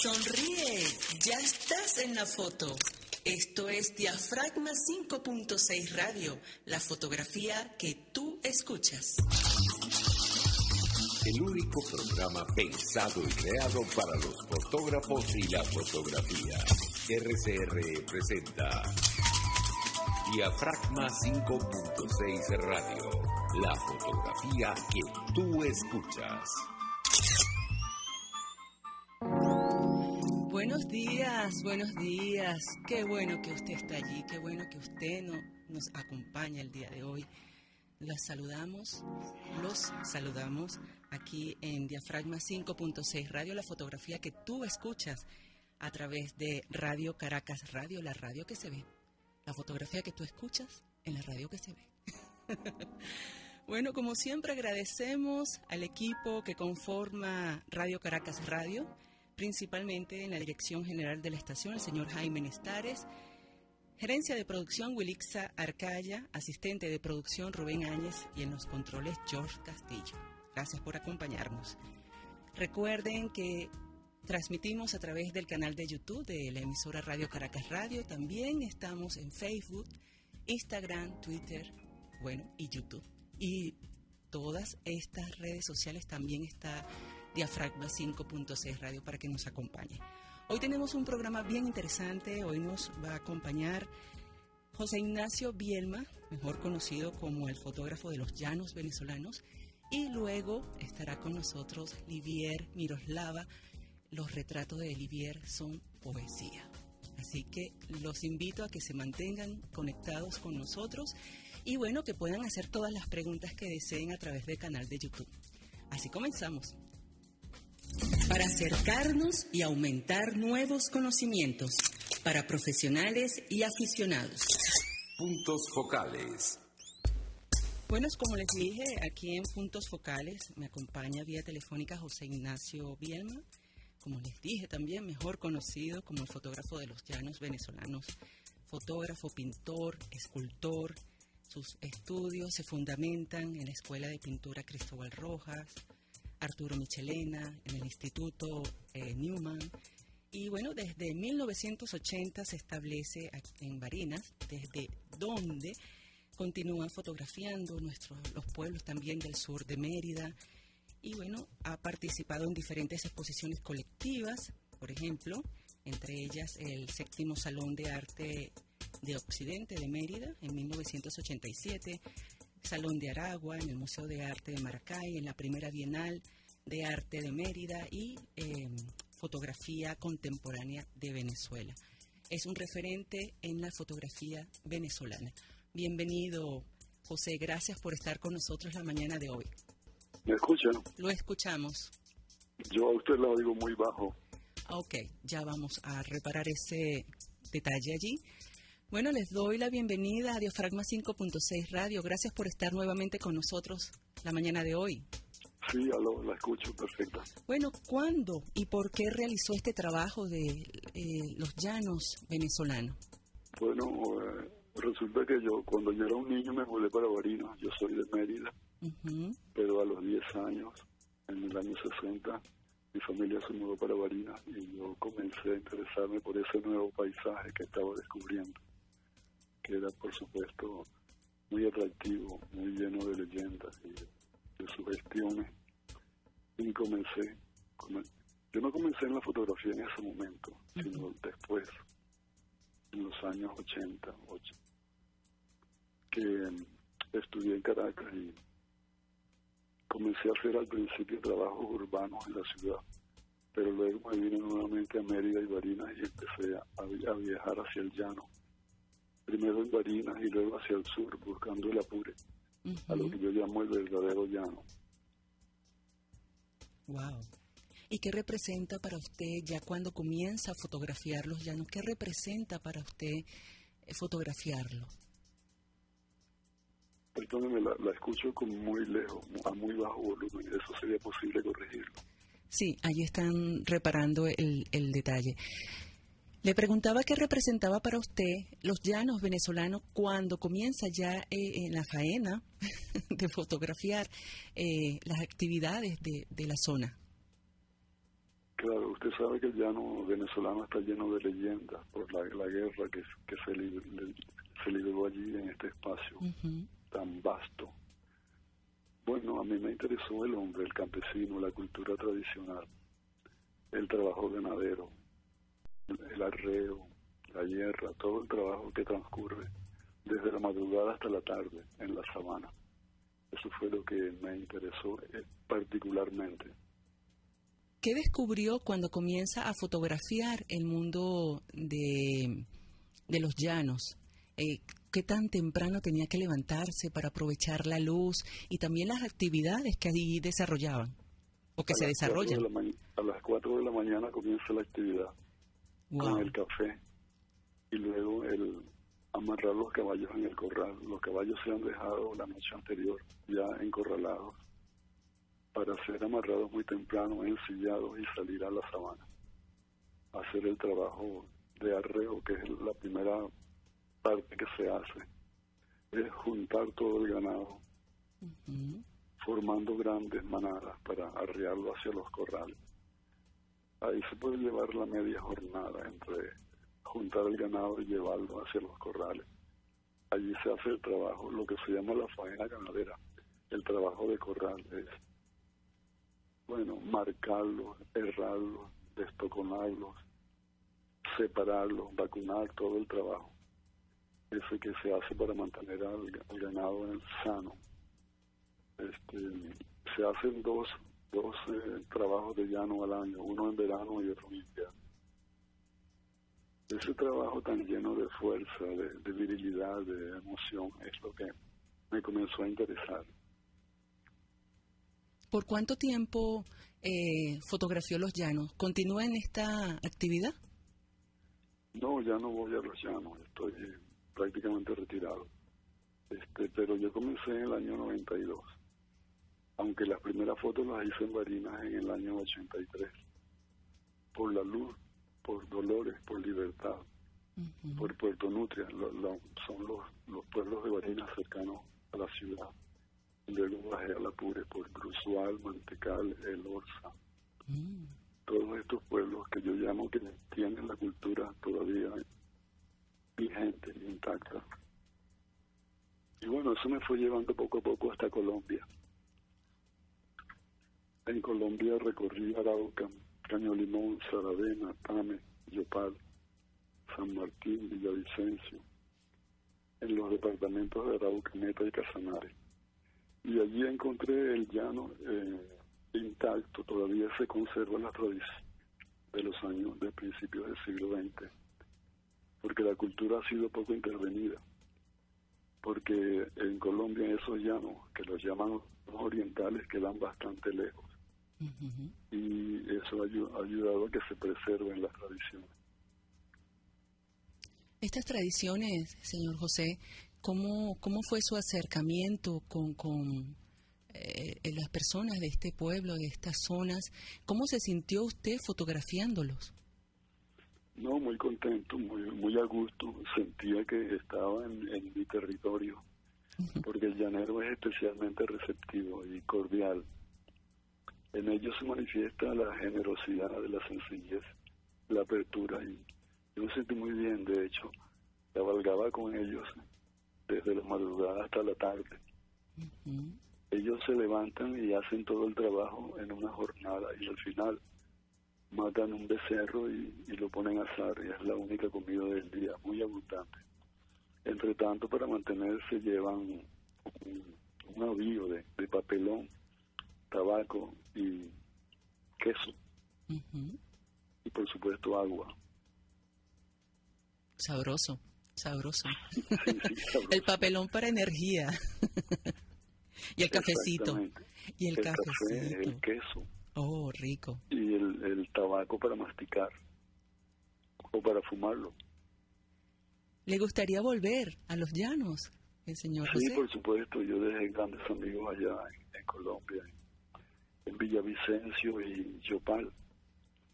Sonríe, ya estás en la foto. Esto es Diafragma 5.6 Radio, la fotografía que tú escuchas. El único programa pensado y creado para los fotógrafos y la fotografía. RCR presenta Diafragma 5.6 Radio, la fotografía que tú escuchas. Buenos días, buenos días. Qué bueno que usted está allí, qué bueno que usted no, nos acompaña el día de hoy. Las saludamos, los saludamos aquí en Diafragma 5.6 Radio, la fotografía que tú escuchas a través de Radio Caracas Radio, la radio que se ve. La fotografía que tú escuchas en la radio que se ve. bueno, como siempre agradecemos al equipo que conforma Radio Caracas Radio principalmente en la dirección general de la estación, el señor Jaime Nestares, gerencia de producción Wilixa Arcaya, asistente de producción Rubén Áñez y en los controles George Castillo. Gracias por acompañarnos. Recuerden que transmitimos a través del canal de YouTube de la emisora Radio Caracas Radio. También estamos en Facebook, Instagram, Twitter, bueno, y YouTube. Y todas estas redes sociales también está Diafragma 5.6 Radio para que nos acompañe. Hoy tenemos un programa bien interesante, hoy nos va a acompañar José Ignacio Bielma, mejor conocido como el fotógrafo de los llanos venezolanos, y luego estará con nosotros Livier Miroslava. Los retratos de Livier son poesía. Así que los invito a que se mantengan conectados con nosotros y bueno, que puedan hacer todas las preguntas que deseen a través del canal de YouTube. Así comenzamos para acercarnos y aumentar nuevos conocimientos para profesionales y aficionados. Puntos focales. Bueno, como les dije, aquí en Puntos Focales me acompaña vía telefónica José Ignacio Bielma, como les dije también, mejor conocido como el fotógrafo de los llanos venezolanos, fotógrafo, pintor, escultor. Sus estudios se fundamentan en la Escuela de Pintura Cristóbal Rojas, Arturo Michelena, en el Instituto eh, Newman. Y bueno, desde 1980 se establece en Barinas, desde donde continúa fotografiando los pueblos también del sur de Mérida. Y bueno, ha participado en diferentes exposiciones colectivas, por ejemplo, entre ellas el séptimo Salón de Arte de Occidente de Mérida en 1987, Salón de Aragua, en el Museo de Arte de Maracay, en la primera Bienal de Arte de Mérida y em, Fotografía Contemporánea de Venezuela. Es un referente en la fotografía venezolana. Bienvenido, José. Gracias por estar con nosotros la mañana de hoy. ¿Me escuchan? Lo escuchamos. Yo a usted lo oigo muy bajo. Ok, ya vamos a reparar ese detalle allí. Bueno, les doy la bienvenida a Diafragma 5.6 Radio. Gracias por estar nuevamente con nosotros la mañana de hoy. Sí, la escucho perfecta. Bueno, ¿cuándo y por qué realizó este trabajo de eh, los llanos venezolanos? Bueno, eh, resulta que yo, cuando yo era un niño, me volé para Barinas. Yo soy de Mérida, pero a los 10 años, en el año 60, mi familia se mudó para Barinas y yo comencé a interesarme por ese nuevo paisaje que estaba descubriendo que era por supuesto muy atractivo, muy lleno de leyendas y de, sugestiones. Y comencé, yo no comencé en la fotografía en ese momento, sino después, en los años 80, que em, estudié en Caracas y comencé a hacer al principio trabajos urbanos en la ciudad, pero luego me vine nuevamente a Mérida y Barinas y empecé a viajar hacia el llano primero en Barinas y luego hacia el sur, buscando el apure, a lo que yo llamo el verdadero llano. Wow. ¿Y qué representa para usted ya cuando comienza a fotografiar los llanos? ¿Qué representa para usted eh, fotografiarlo? Perdóneme, la, la, escucho como muy lejos, a muy bajo volumen. ¿Eso sería posible corregirlo? Sí, ahí están reparando el, el detalle. Le preguntaba qué representaba para usted los llanos venezolanos cuando comienza ya eh, en la faena de fotografiar eh, las actividades de, la zona. Claro, usted sabe que el llano venezolano está lleno de leyendas por la, guerra que, que se, se libró allí en este espacio tan vasto. Bueno, a mí me interesó el hombre, el campesino, la cultura tradicional, el trabajo ganadero, el arreo, la hierra, todo el trabajo que transcurre desde la madrugada hasta la tarde en la sabana. Eso fue lo que me interesó eh, particularmente. ¿Qué descubrió cuando comienza a fotografiar el mundo de, los llanos? Eh, ¿Qué tan temprano tenía que levantarse para aprovechar la luz y también las actividades que allí desarrollaban o que se desarrollan? a las 4 de la mañana comienza la actividad con el café y luego el amarrar los caballos en el corral. Los caballos se han dejado la noche anterior ya encorralados para ser amarrados muy temprano, ensillados y salir a la sabana. Hacer el trabajo de arreo, que es la primera parte que se hace. Es juntar todo el ganado, formando grandes manadas para arrearlo hacia los corrales. Ahí se puede llevar la media jornada entre juntar el ganado y llevarlo hacia los corrales. Allí se hace el trabajo, lo que se llama la faena ganadera, el trabajo de corral es, bueno, marcarlos, errarlos, destoconarlos, separarlos, vacunar, todo el trabajo. Ese que se hace para mantener al, ganado en sano. Este, se hacen dos, dos eh, trabajos de llano al año, uno en verano y otro en invierno ese trabajo tan lleno de fuerza, de, virilidad, de emoción, es lo que me comenzó a interesar. ¿Por cuánto tiempo eh, fotografió los llanos? ¿Continúa en esta actividad? No, ya no voy a los llanos, estoy prácticamente retirado. Este, pero yo comencé en el año 92, aunque las primeras fotos las hice en Barinas en el año 83, por la luz por Dolores, por Libertad, por Puerto Nutria, son los, los pueblos de Barinas cercanos a la ciudad. Luego bajé a la Pure por Cruzual, Mantecal, El Orza. Mm. Todos estos pueblos que yo llamo que tienen la cultura todavía vigente, intacta. Y bueno, eso me fue llevando poco a poco hasta Colombia. En Colombia recorrí Arauca, Caño Limón, Saravena, Tame, Yopal, San Martín, Villavicencio, en los departamentos de Arauca, Meta y Casanare. Y allí encontré el llano eh, intacto, todavía se conserva la tradición de los años de principios del siglo XX, porque la cultura ha sido poco intervenida, porque en Colombia esos llanos, que los llaman orientales, quedan bastante lejos y eso ha ayudado a que se preserven las tradiciones. Estas tradiciones, señor José, ¿cómo, cómo fue su acercamiento con, con eh, las personas de este pueblo, de estas zonas? ¿Cómo se sintió usted fotografiándolos? No, muy contento, muy, muy a gusto. Sentía que estaba en mi territorio, porque el llanero es especialmente receptivo y cordial en ellos se manifiesta la generosidad, la sencillez, la apertura. Y yo me sentí muy bien, de hecho, cabalgaba con ellos desde la madrugada hasta la tarde. Ellos se levantan y hacen todo el trabajo en una jornada y al final matan un becerro y, lo ponen a asar y es la única comida del día, muy abundante. Entre tanto, para mantenerse llevan un, avío de papelón tabaco queso. Y por supuesto agua. Sabroso, sabroso. el papelón para energía. y el cafecito. Y el, cafecito. el queso. Oh, rico. Y el, el tabaco para masticar. O para fumarlo. ¿Le gustaría volver a los llanos, el señor Sí, por supuesto. Yo dejé grandes amigos allá en, en Colombia, en Villavicencio y Yopal.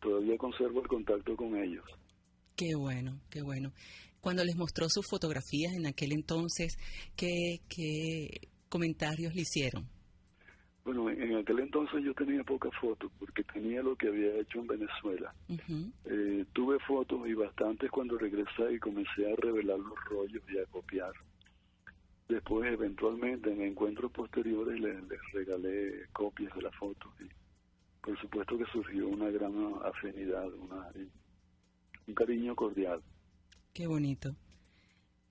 Todavía conservo el contacto con ellos. Qué bueno, qué bueno. Cuando les mostró sus fotografías en aquel entonces, ¿qué, qué comentarios le hicieron? Bueno, en aquel entonces yo tenía pocas fotos porque tenía lo que había hecho en Venezuela. Eh, tuve fotos y bastantes cuando regresé y comencé a revelar los rollos y a copiar. Después, eventualmente, en encuentros posteriores, les, regalé copias de las fotos y por supuesto que surgió una gran afinidad, una, un cariño cordial. Qué bonito.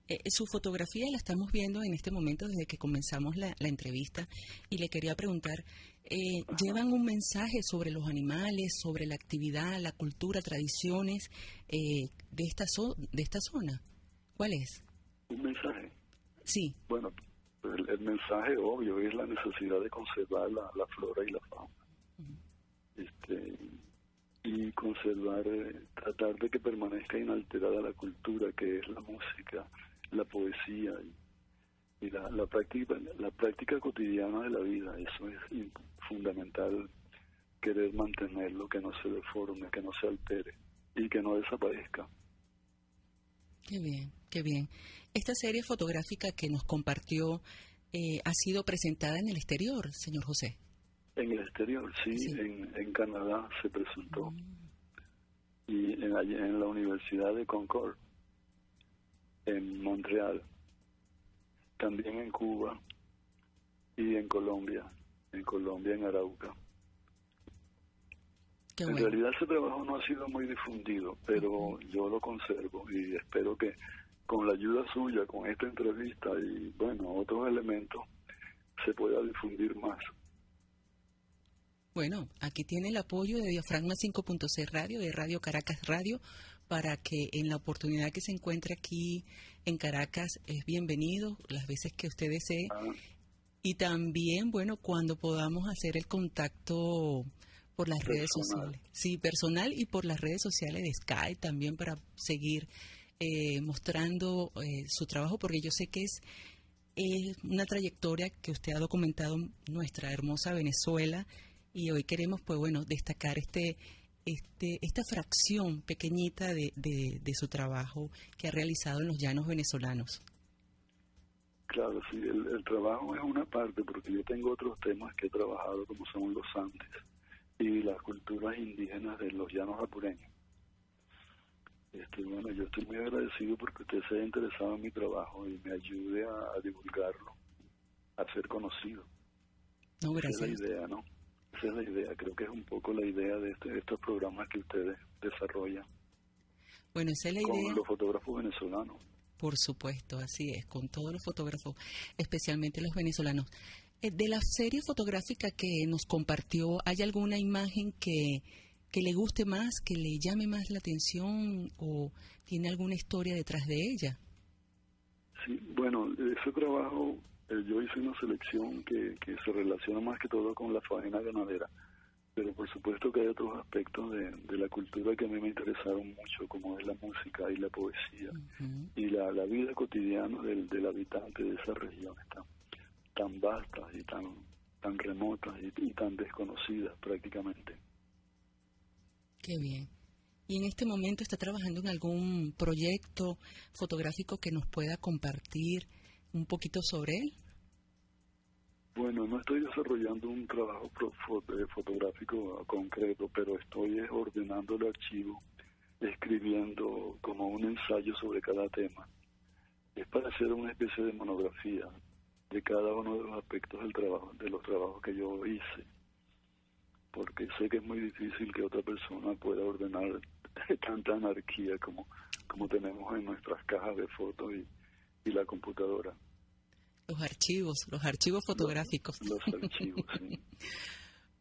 Eh, su fotografía la estamos viendo en este momento desde que comenzamos la, entrevista y le quería preguntar, eh, ¿llevan un mensaje sobre los animales, sobre la actividad, la cultura, tradiciones eh, de, esta de esta zona? ¿Cuál es? Un mensaje. Sí. Bueno, el, mensaje obvio es la necesidad de conservar la, flora y la fauna. este, y conservar, tratar de que permanezca inalterada la cultura, que es la música, la poesía y, la, la, práctica, la práctica cotidiana de la vida. Eso es fundamental, querer mantenerlo, que no se deforme, que no se altere y que no desaparezca. Qué bien, qué bien. Esta serie fotográfica que nos compartió eh, ha sido presentada en el exterior, señor José. En el exterior, sí, En, en, Canadá se presentó. Mm. Y en, en la Universidad de Concord en Montreal, también en Cuba y en Colombia, en Colombia, en Arauca. En realidad ese trabajo no ha sido muy difundido, pero yo lo conservo y espero que con la ayuda suya, con esta entrevista y bueno, otros elementos, se pueda difundir más. Bueno, aquí tiene el apoyo de Diafragma 5.6 Radio, de Radio Caracas Radio, para que en la oportunidad que se encuentre aquí en Caracas es bienvenido las veces que usted desee. Ah. Y también, bueno, cuando podamos hacer el contacto por las redes sociales. Sí, personal y por las redes sociales de Skype también para seguir eh, mostrando eh, su trabajo, porque yo sé que es, es una trayectoria que usted ha documentado en nuestra hermosa Venezuela y hoy queremos, pues bueno, destacar este este, esta fracción pequeñita de, de, su trabajo que ha realizado en los llanos venezolanos. Claro, sí, el, trabajo es una parte, porque yo tengo otros temas que he trabajado, como son los Andes y las culturas indígenas de los llanos apureños. Este, bueno, yo estoy muy agradecido porque usted se haya interesado en mi trabajo y me ayude a, divulgarlo, a ser conocido. No, gracias. Esa es la idea, ¿no? Esa es la idea, creo que es un poco la idea de, este, estos programas que ustedes desarrollan. Bueno, esa es la idea. Con los fotógrafos venezolanos. Por supuesto, así es, con todos los fotógrafos, especialmente los venezolanos. Eh, de la serie fotográfica que nos compartió, ¿hay alguna imagen que, que le guste más, que le llame más la atención o tiene alguna historia detrás de ella? Sí, bueno, ese trabajo eh, yo hice una selección que, que se relaciona más que todo con la faena ganadera, pero por supuesto que hay otros aspectos de, de la cultura que a mí me interesaron mucho, como es la música y la poesía y la, la vida cotidiana del, del habitante de esas regiones tan, tan vastas y tan, tan remotas y, y tan desconocidas prácticamente. Qué bien. ¿Y en este momento está trabajando en algún proyecto fotográfico que nos pueda compartir un poquito sobre él? Bueno, no estoy desarrollando un trabajo eh, fotográfico concreto, pero estoy ordenando el archivo, escribiendo como un ensayo sobre cada tema. Es para hacer una especie de monografía de cada uno de los aspectos del trabajo, de los trabajos que yo hice, porque sé que es muy difícil que otra persona pueda ordenar tanta anarquía como, como tenemos en nuestras cajas de fotos y, y la computadora. Los archivos, los archivos fotográficos. Los, archivos, sí.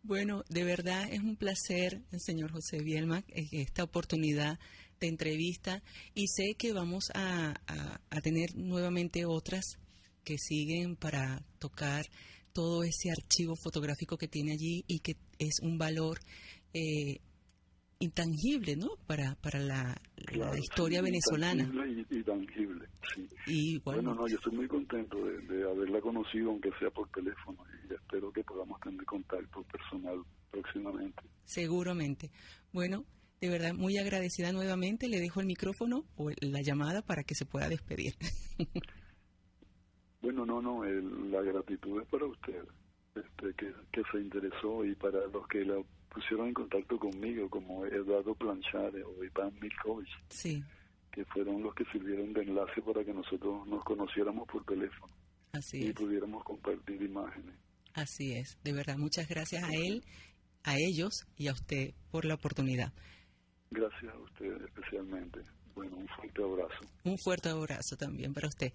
Bueno, de verdad es un placer, señor José Bielma, esta oportunidad de entrevista y sé que vamos a, a, tener nuevamente otras que siguen para tocar todo ese archivo fotográfico que tiene allí y que es un valor eh, intangible, ¿no? Para, para la, historia venezolana. Y, tangible, sí. bueno, no, yo estoy muy contento de, haberla conocido, aunque sea por teléfono, y espero que podamos tener contacto personal próximamente. Seguramente. Bueno, de verdad, muy agradecida nuevamente. Le dejo el micrófono o la llamada para que se pueda despedir. bueno, no, no, la gratitud es para usted. este, que, que se interesó y para los que la pusieron en contacto conmigo, como Eduardo Planchard o Iván Milkovich, sí. que fueron los que sirvieron de enlace para que nosotros nos conociéramos por teléfono Así y pudiéramos compartir imágenes. Así es, de verdad, muchas gracias a él, a ellos y a usted por la oportunidad. Gracias a usted especialmente. Bueno, un fuerte abrazo. Un fuerte abrazo también para usted.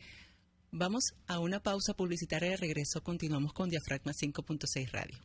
Vamos a una pausa publicitaria de regreso. Continuamos con Diafragma 5.6 Radio.